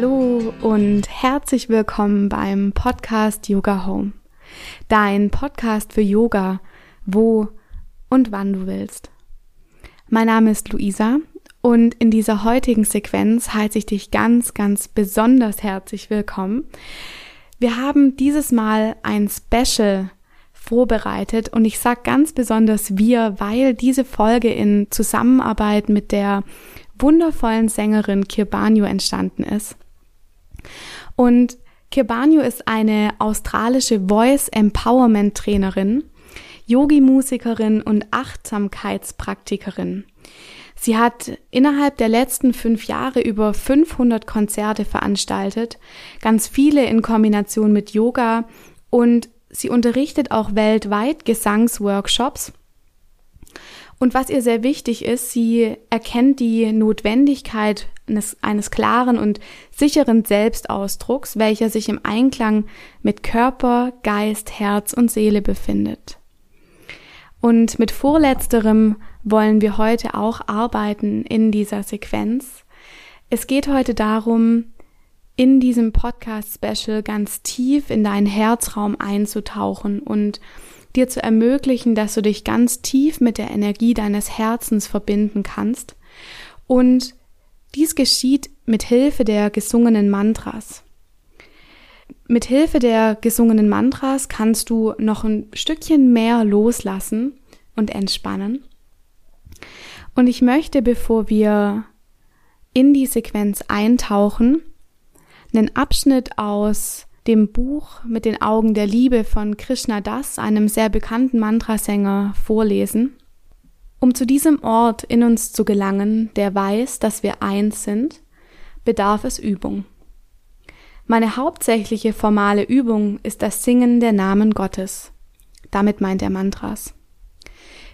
Hallo und herzlich willkommen beim Podcast Yoga Home. Dein Podcast für Yoga, wo und wann du willst. Mein Name ist Luisa und in dieser heutigen Sequenz heiße ich dich ganz, ganz besonders herzlich willkommen. Wir haben dieses Mal ein Special vorbereitet und ich sage ganz besonders wir, weil diese Folge in Zusammenarbeit mit der wundervollen Sängerin Kirbanio entstanden ist. Und Kirbanio ist eine australische Voice Empowerment Trainerin, Yogi-Musikerin und Achtsamkeitspraktikerin. Sie hat innerhalb der letzten fünf Jahre über 500 Konzerte veranstaltet, ganz viele in Kombination mit Yoga und sie unterrichtet auch weltweit Gesangsworkshops. Und was ihr sehr wichtig ist, sie erkennt die Notwendigkeit eines, eines klaren und sicheren Selbstausdrucks, welcher sich im Einklang mit Körper, Geist, Herz und Seele befindet. Und mit vorletzterem wollen wir heute auch arbeiten in dieser Sequenz. Es geht heute darum, in diesem Podcast-Special ganz tief in deinen Herzraum einzutauchen und dir zu ermöglichen, dass du dich ganz tief mit der Energie deines Herzens verbinden kannst. Und dies geschieht mit Hilfe der gesungenen Mantras. Mit Hilfe der gesungenen Mantras kannst du noch ein Stückchen mehr loslassen und entspannen. Und ich möchte, bevor wir in die Sequenz eintauchen, einen Abschnitt aus dem Buch mit den Augen der Liebe von Krishna Das, einem sehr bekannten Mantrasänger, vorlesen. Um zu diesem Ort in uns zu gelangen, der weiß, dass wir eins sind, bedarf es Übung. Meine hauptsächliche formale Übung ist das Singen der Namen Gottes. Damit meint er Mantras.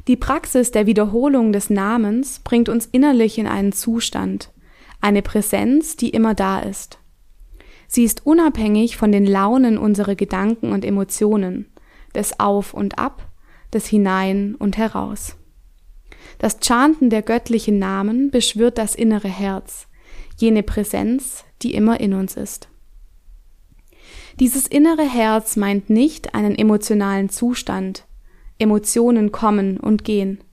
Die Praxis der Wiederholung des Namens bringt uns innerlich in einen Zustand, eine Präsenz, die immer da ist. Sie ist unabhängig von den Launen unserer Gedanken und Emotionen, des Auf und Ab, des Hinein und Heraus. Das Chanten der göttlichen Namen beschwört das innere Herz, jene Präsenz, die immer in uns ist. Dieses innere Herz meint nicht einen emotionalen Zustand, Emotionen kommen und gehen.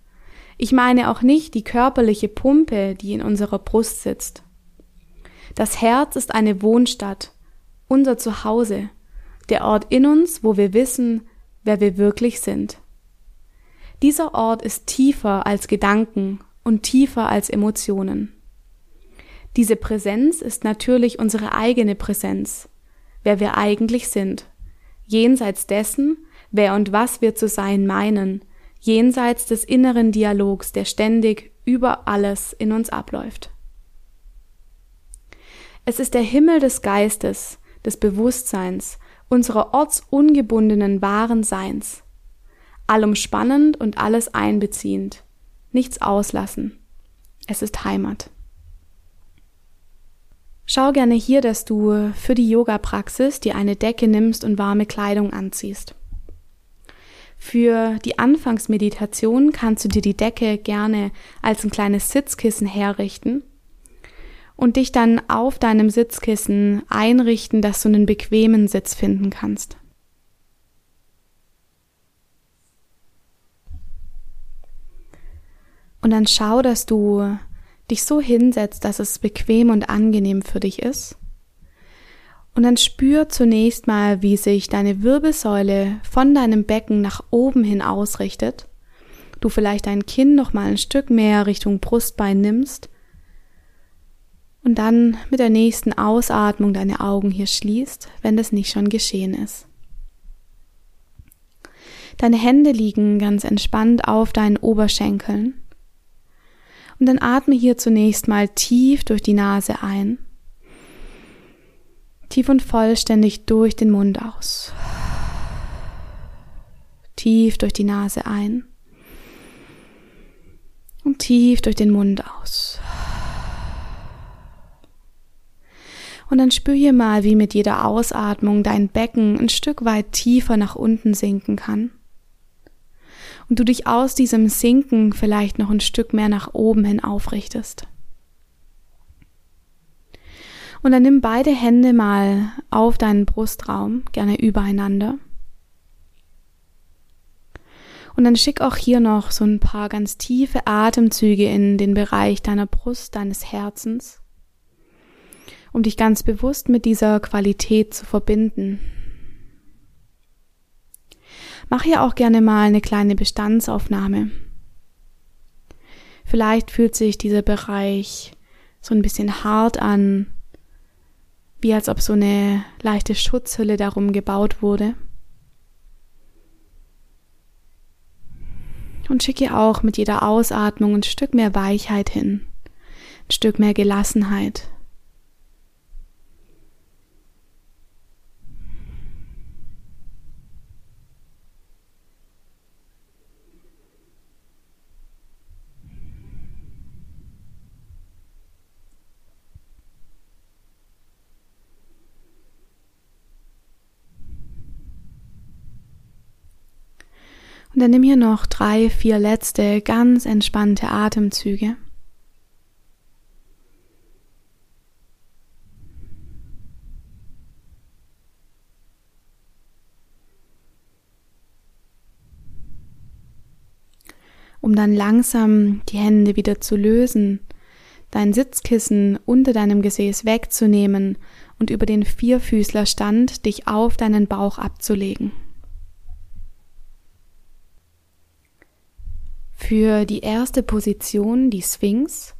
Ich meine auch nicht die körperliche Pumpe, die in unserer Brust sitzt. Das Herz ist eine Wohnstadt, unser Zuhause, der Ort in uns, wo wir wissen, wer wir wirklich sind. Dieser Ort ist tiefer als Gedanken und tiefer als Emotionen. Diese Präsenz ist natürlich unsere eigene Präsenz, wer wir eigentlich sind, jenseits dessen, wer und was wir zu sein meinen, jenseits des inneren Dialogs, der ständig über alles in uns abläuft. Es ist der Himmel des Geistes, des Bewusstseins, unserer ortsungebundenen wahren Seins, allumspannend und alles einbeziehend, nichts auslassen. Es ist Heimat. Schau gerne hier, dass du für die Yoga-Praxis dir eine Decke nimmst und warme Kleidung anziehst. Für die Anfangsmeditation kannst du dir die Decke gerne als ein kleines Sitzkissen herrichten und dich dann auf deinem Sitzkissen einrichten, dass du einen bequemen Sitz finden kannst. Und dann schau, dass du dich so hinsetzt, dass es bequem und angenehm für dich ist. Und dann spür zunächst mal, wie sich deine Wirbelsäule von deinem Becken nach oben hin ausrichtet. Du vielleicht dein Kinn noch mal ein Stück mehr Richtung Brustbein nimmst und dann mit der nächsten Ausatmung deine Augen hier schließt, wenn das nicht schon geschehen ist. Deine Hände liegen ganz entspannt auf deinen Oberschenkeln. Und dann atme hier zunächst mal tief durch die Nase ein Tief und vollständig durch den Mund aus. Tief durch die Nase ein. Und tief durch den Mund aus. Und dann spür hier mal, wie mit jeder Ausatmung dein Becken ein Stück weit tiefer nach unten sinken kann. Und du dich aus diesem Sinken vielleicht noch ein Stück mehr nach oben hin aufrichtest. Und dann nimm beide Hände mal auf deinen Brustraum, gerne übereinander. Und dann schick auch hier noch so ein paar ganz tiefe Atemzüge in den Bereich deiner Brust, deines Herzens, um dich ganz bewusst mit dieser Qualität zu verbinden. Mach hier auch gerne mal eine kleine Bestandsaufnahme. Vielleicht fühlt sich dieser Bereich so ein bisschen hart an, wie als ob so eine leichte Schutzhülle darum gebaut wurde. Und schicke auch mit jeder Ausatmung ein Stück mehr Weichheit hin, ein Stück mehr Gelassenheit. Und dann nimm hier noch drei, vier letzte ganz entspannte Atemzüge. Um dann langsam die Hände wieder zu lösen, dein Sitzkissen unter deinem Gesäß wegzunehmen und über den Vierfüßlerstand dich auf deinen Bauch abzulegen. Für die erste Position, die Sphinx,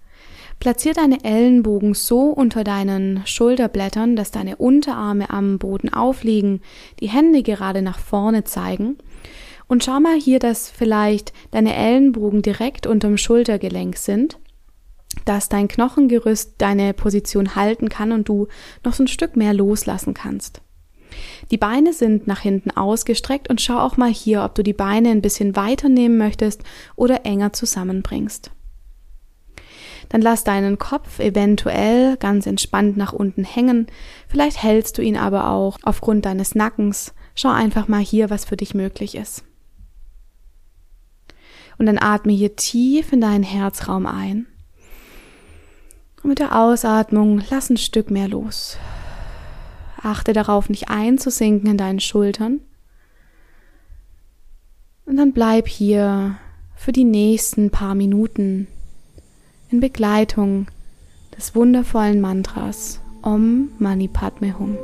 platzier deine Ellenbogen so unter deinen Schulterblättern, dass deine Unterarme am Boden aufliegen, die Hände gerade nach vorne zeigen. Und schau mal hier, dass vielleicht deine Ellenbogen direkt unterm Schultergelenk sind, dass dein Knochengerüst deine Position halten kann und du noch so ein Stück mehr loslassen kannst. Die Beine sind nach hinten ausgestreckt und schau auch mal hier, ob du die Beine ein bisschen weiter nehmen möchtest oder enger zusammenbringst. Dann lass deinen Kopf eventuell ganz entspannt nach unten hängen. Vielleicht hältst du ihn aber auch aufgrund deines Nackens. Schau einfach mal hier, was für dich möglich ist. Und dann atme hier tief in deinen Herzraum ein. Und mit der Ausatmung lass ein Stück mehr los. Achte darauf, nicht einzusinken in deinen Schultern. Und dann bleib hier für die nächsten paar Minuten in Begleitung des wundervollen Mantras Om Mani Padme Hum.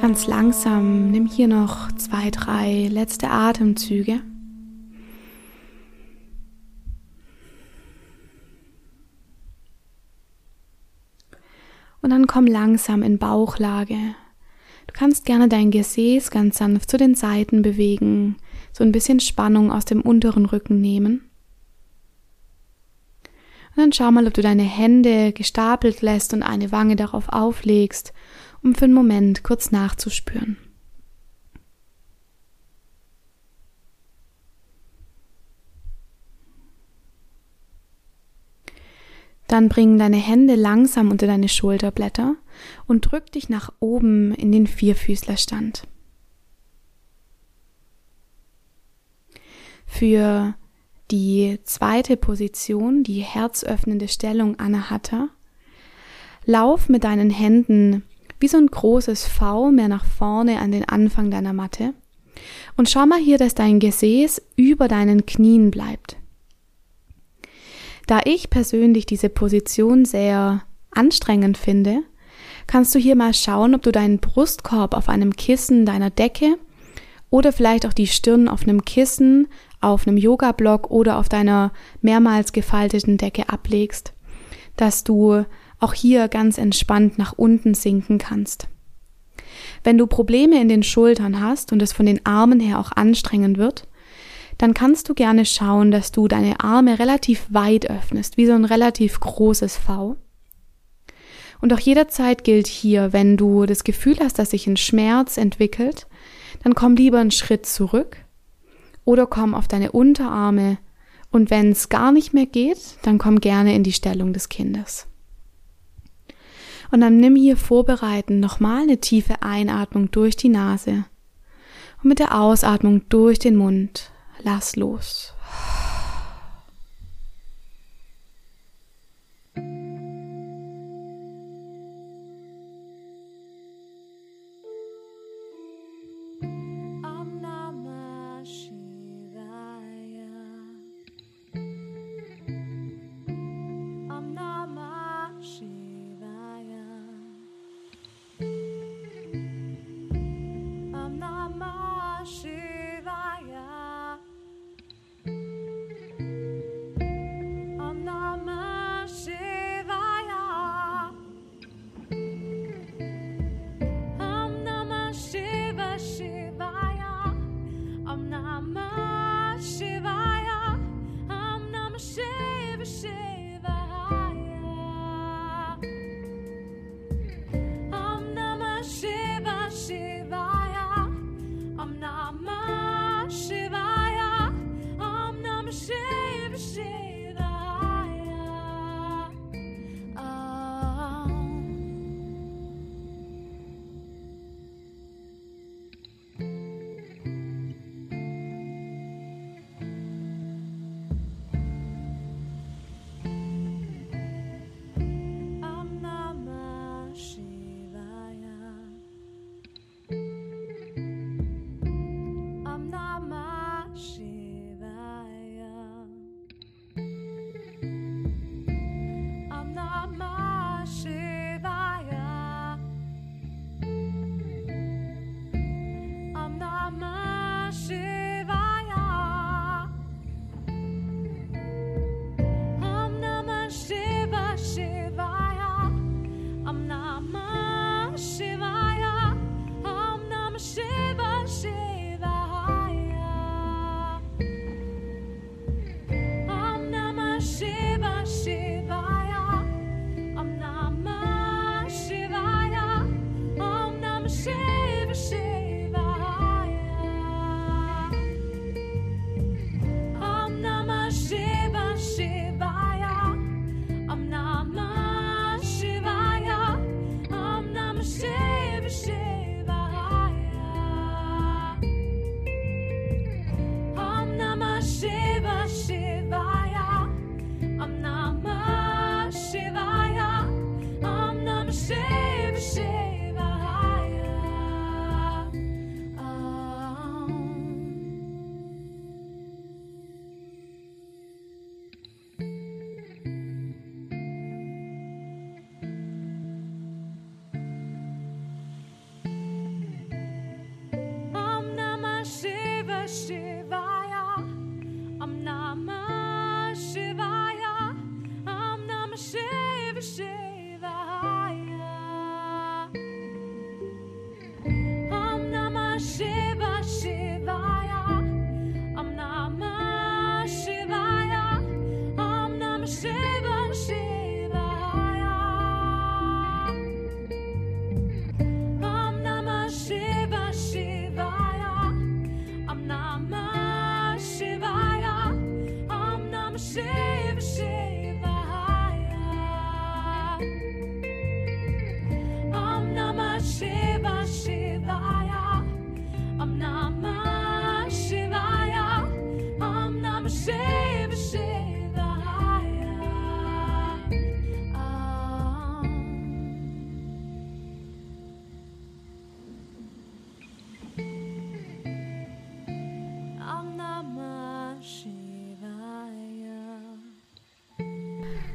Ganz langsam nimm hier noch zwei, drei letzte Atemzüge. Und dann komm langsam in Bauchlage. Du kannst gerne dein Gesäß ganz sanft zu den Seiten bewegen, so ein bisschen Spannung aus dem unteren Rücken nehmen. Und dann schau mal, ob du deine Hände gestapelt lässt und eine Wange darauf auflegst, um für einen Moment kurz nachzuspüren. Dann bring deine Hände langsam unter deine Schulterblätter und drück dich nach oben in den Vierfüßlerstand. Für die zweite Position, die herzöffnende Stellung Anahata, lauf mit deinen Händen wie so ein großes V mehr nach vorne an den Anfang deiner Matte und schau mal hier, dass dein Gesäß über deinen Knien bleibt. Da ich persönlich diese Position sehr anstrengend finde, kannst du hier mal schauen, ob du deinen Brustkorb auf einem Kissen deiner Decke oder vielleicht auch die Stirn auf einem Kissen, auf einem Yoga-Block oder auf deiner mehrmals gefalteten Decke ablegst, dass du auch hier ganz entspannt nach unten sinken kannst. Wenn du Probleme in den Schultern hast und es von den Armen her auch anstrengend wird, dann kannst du gerne schauen, dass du deine Arme relativ weit öffnest, wie so ein relativ großes V. Und auch jederzeit gilt hier, wenn du das Gefühl hast, dass sich ein Schmerz entwickelt, dann komm lieber einen Schritt zurück oder komm auf deine Unterarme und wenn es gar nicht mehr geht, dann komm gerne in die Stellung des Kindes. Und dann nimm hier vorbereiten nochmal eine tiefe Einatmung durch die Nase und mit der Ausatmung durch den Mund lass los. say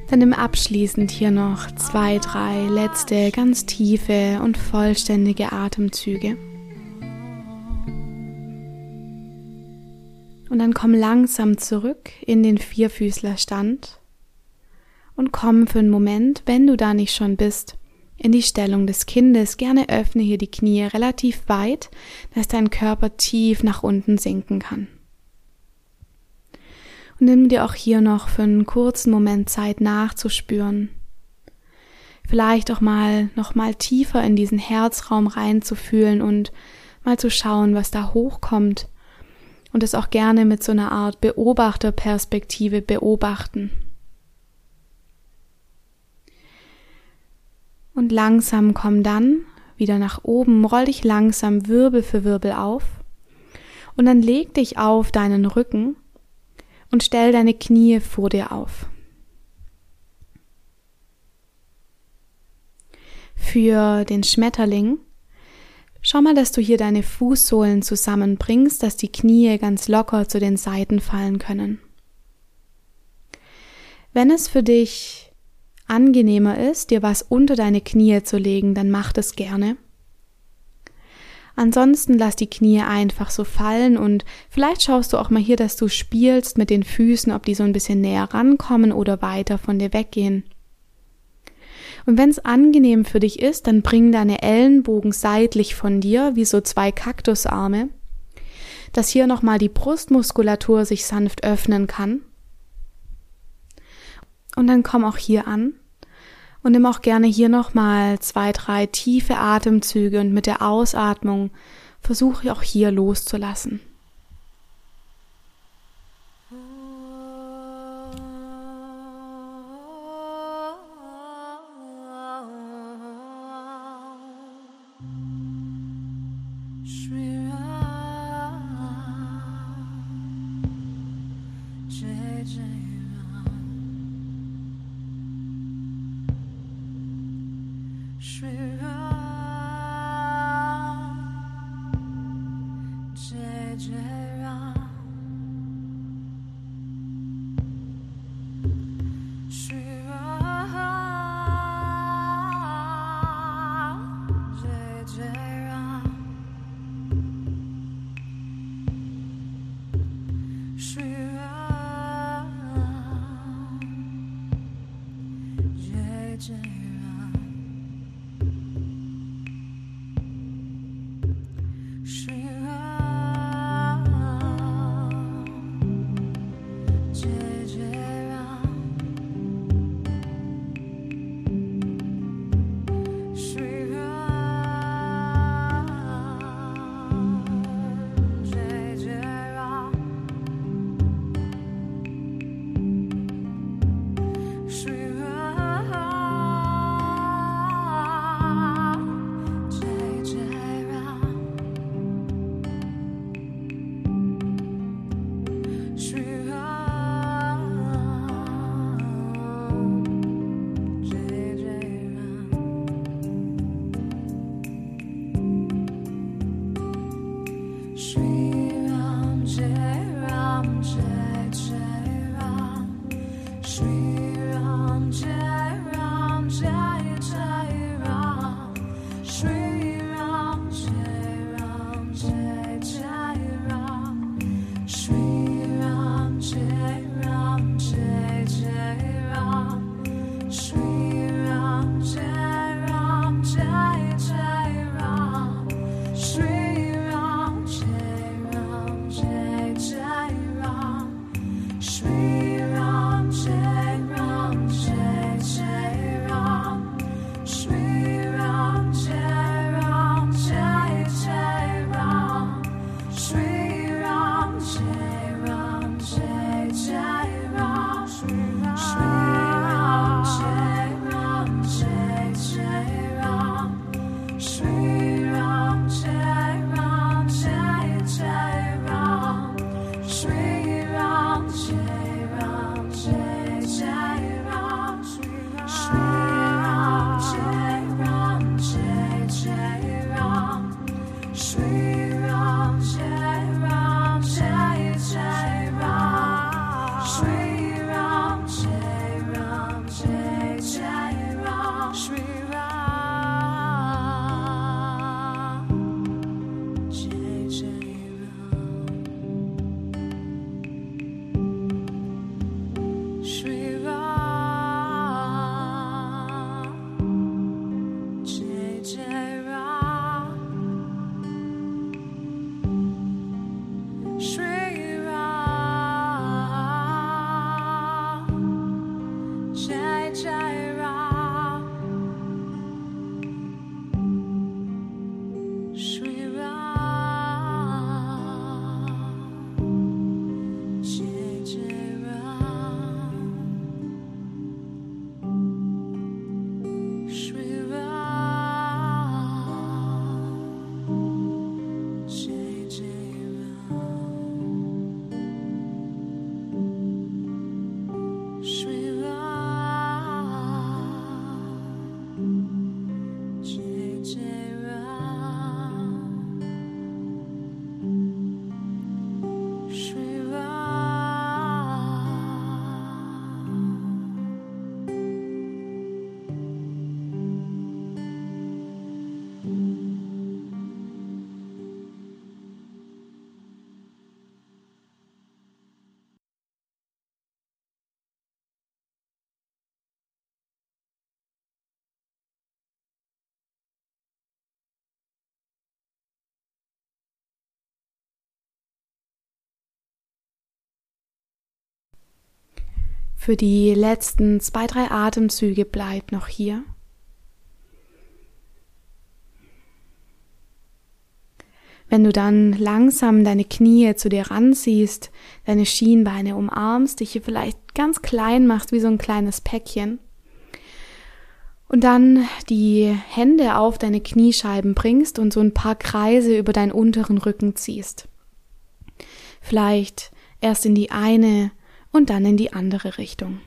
Dann nimm abschließend hier noch zwei, drei letzte ganz tiefe und vollständige Atemzüge. Und dann komm langsam zurück in den Vierfüßlerstand und komm für einen Moment, wenn du da nicht schon bist, in die Stellung des Kindes. Gerne öffne hier die Knie relativ weit, dass dein Körper tief nach unten sinken kann. Und nimm dir auch hier noch für einen kurzen Moment Zeit nachzuspüren. Vielleicht auch mal noch mal tiefer in diesen Herzraum reinzufühlen und mal zu schauen, was da hochkommt und es auch gerne mit so einer Art Beobachterperspektive beobachten. Und langsam komm dann wieder nach oben, roll dich langsam Wirbel für Wirbel auf und dann leg dich auf deinen Rücken und stell deine Knie vor dir auf. Für den Schmetterling schau mal, dass du hier deine Fußsohlen zusammenbringst, dass die Knie ganz locker zu den Seiten fallen können. Wenn es für dich angenehmer ist, dir was unter deine Knie zu legen, dann mach das gerne. Ansonsten lass die Knie einfach so fallen und vielleicht schaust du auch mal hier, dass du spielst mit den Füßen, ob die so ein bisschen näher rankommen oder weiter von dir weggehen. Und wenn es angenehm für dich ist, dann bring deine Ellenbogen seitlich von dir, wie so zwei Kaktusarme, dass hier nochmal die Brustmuskulatur sich sanft öffnen kann und dann komm auch hier an und nimm auch gerne hier nochmal zwei, drei tiefe Atemzüge und mit der Ausatmung versuche auch hier loszulassen. 越真让 Für die letzten zwei, drei Atemzüge bleib noch hier. Wenn du dann langsam deine Knie zu dir ranziehst, deine Schienbeine umarmst, dich hier vielleicht ganz klein machst wie so ein kleines Päckchen und dann die Hände auf deine Kniescheiben bringst und so ein paar Kreise über deinen unteren Rücken ziehst. Vielleicht erst in die eine und dann in die andere Richtung.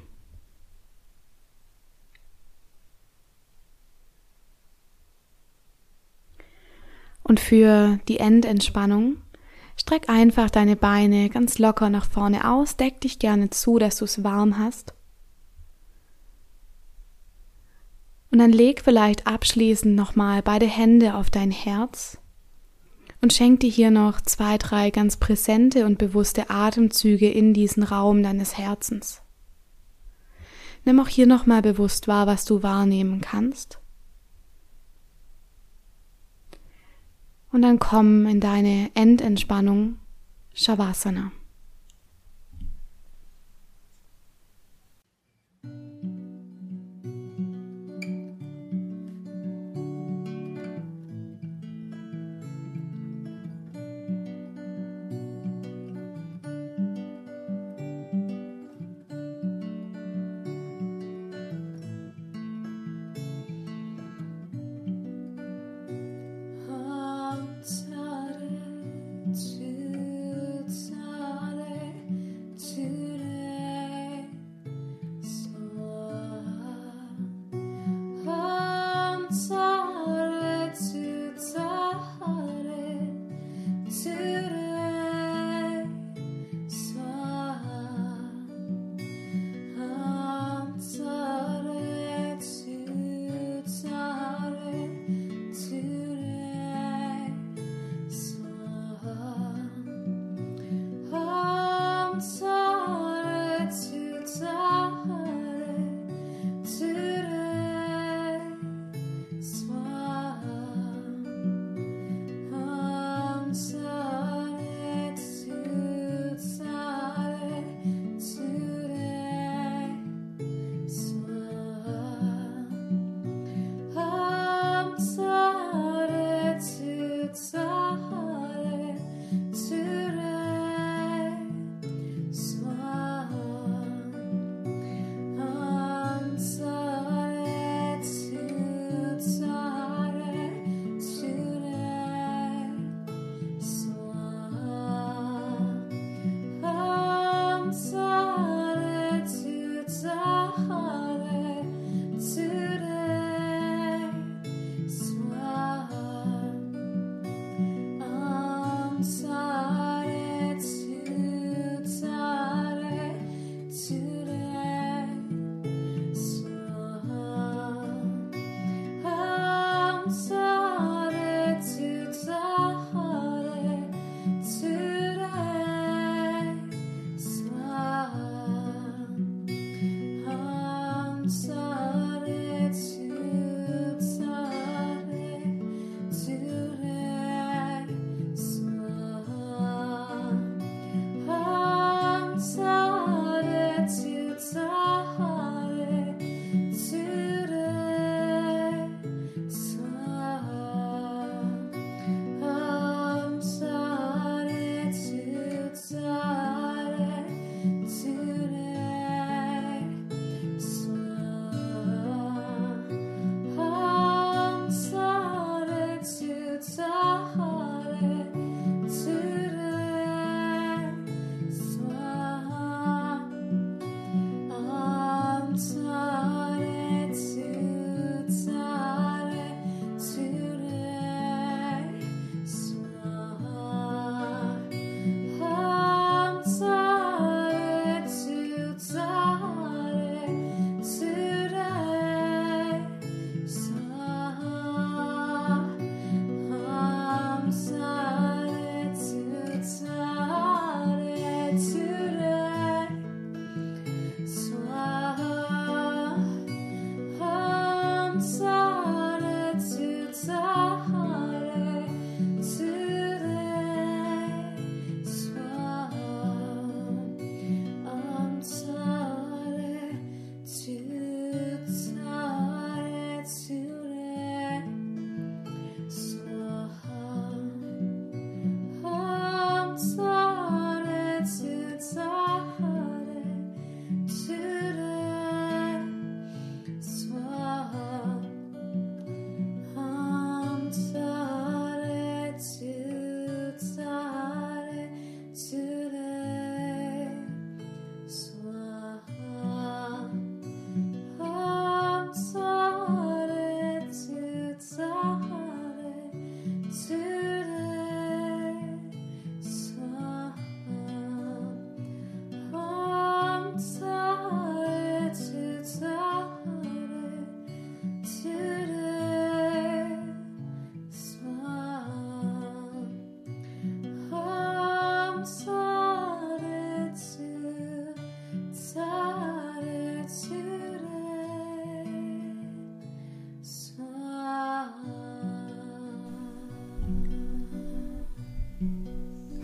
Und für die Endentspannung streck einfach deine Beine ganz locker nach vorne aus, deck dich gerne zu, dass du es warm hast. Und dann leg vielleicht abschließend nochmal beide Hände auf dein Herz und schenk dir hier noch zwei, drei ganz präsente und bewusste Atemzüge in diesen Raum deines Herzens. Nimm auch hier nochmal bewusst wahr, was du wahrnehmen kannst. Und dann komm in deine Endentspannung Shavasana.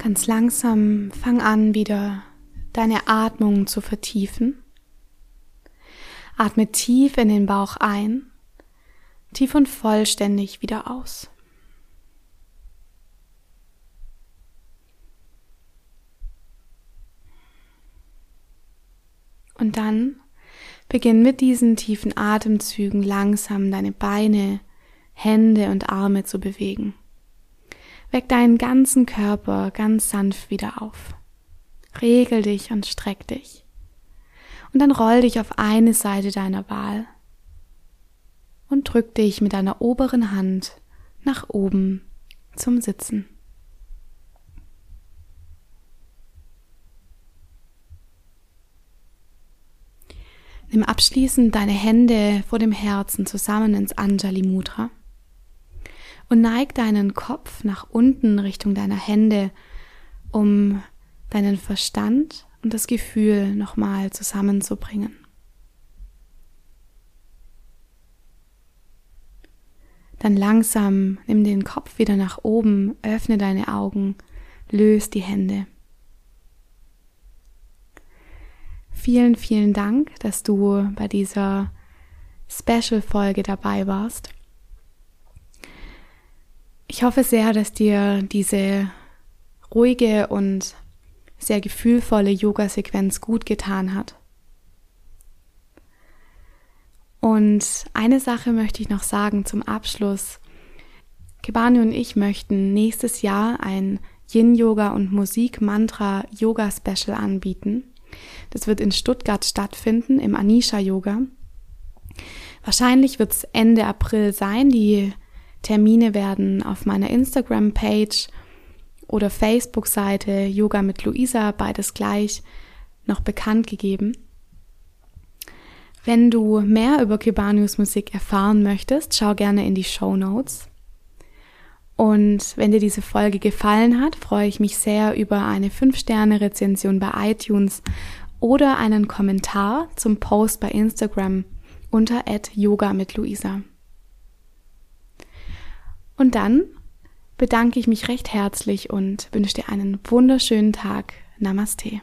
Ganz langsam fang an, wieder deine Atmung zu vertiefen. Atme tief in den Bauch ein, tief und vollständig wieder aus. Und dann beginn mit diesen tiefen Atemzügen langsam deine Beine, Hände und Arme zu bewegen. Weck deinen ganzen Körper ganz sanft wieder auf. Regel dich und streck dich. Und dann roll dich auf eine Seite deiner Wahl und drück dich mit deiner oberen Hand nach oben zum Sitzen. Nimm abschließend deine Hände vor dem Herzen zusammen ins Anjali Mudra und neig deinen Kopf nach unten Richtung deiner Hände, um deinen Verstand und das Gefühl nochmal zusammenzubringen. Dann langsam nimm den Kopf wieder nach oben, öffne deine Augen, löse die Hände. Vielen, vielen Dank, dass du bei dieser Special-Folge dabei warst. Ich hoffe sehr, dass dir diese ruhige und sehr gefühlvolle Yoga-Sequenz gut getan hat. Und eine Sache möchte ich noch sagen zum Abschluss. Kebani und ich möchten nächstes Jahr ein Yin-Yoga und Musik-Mantra-Yoga-Special anbieten. Das wird in Stuttgart stattfinden, im Anisha Yoga. Wahrscheinlich wird es Ende April sein. Die Termine werden auf meiner Instagram-Page oder Facebook-Seite Yoga mit Luisa, beides gleich, noch bekannt gegeben. Wenn du mehr über Kibanius Musik erfahren möchtest, schau gerne in die Show Notes. Und wenn dir diese Folge gefallen hat, freue ich mich sehr über eine 5-Sterne-Rezension bei iTunes oder einen Kommentar zum Post bei Instagram unter Yoga mit Luisa. Und dann bedanke ich mich recht herzlich und wünsche dir einen wunderschönen Tag. Namaste.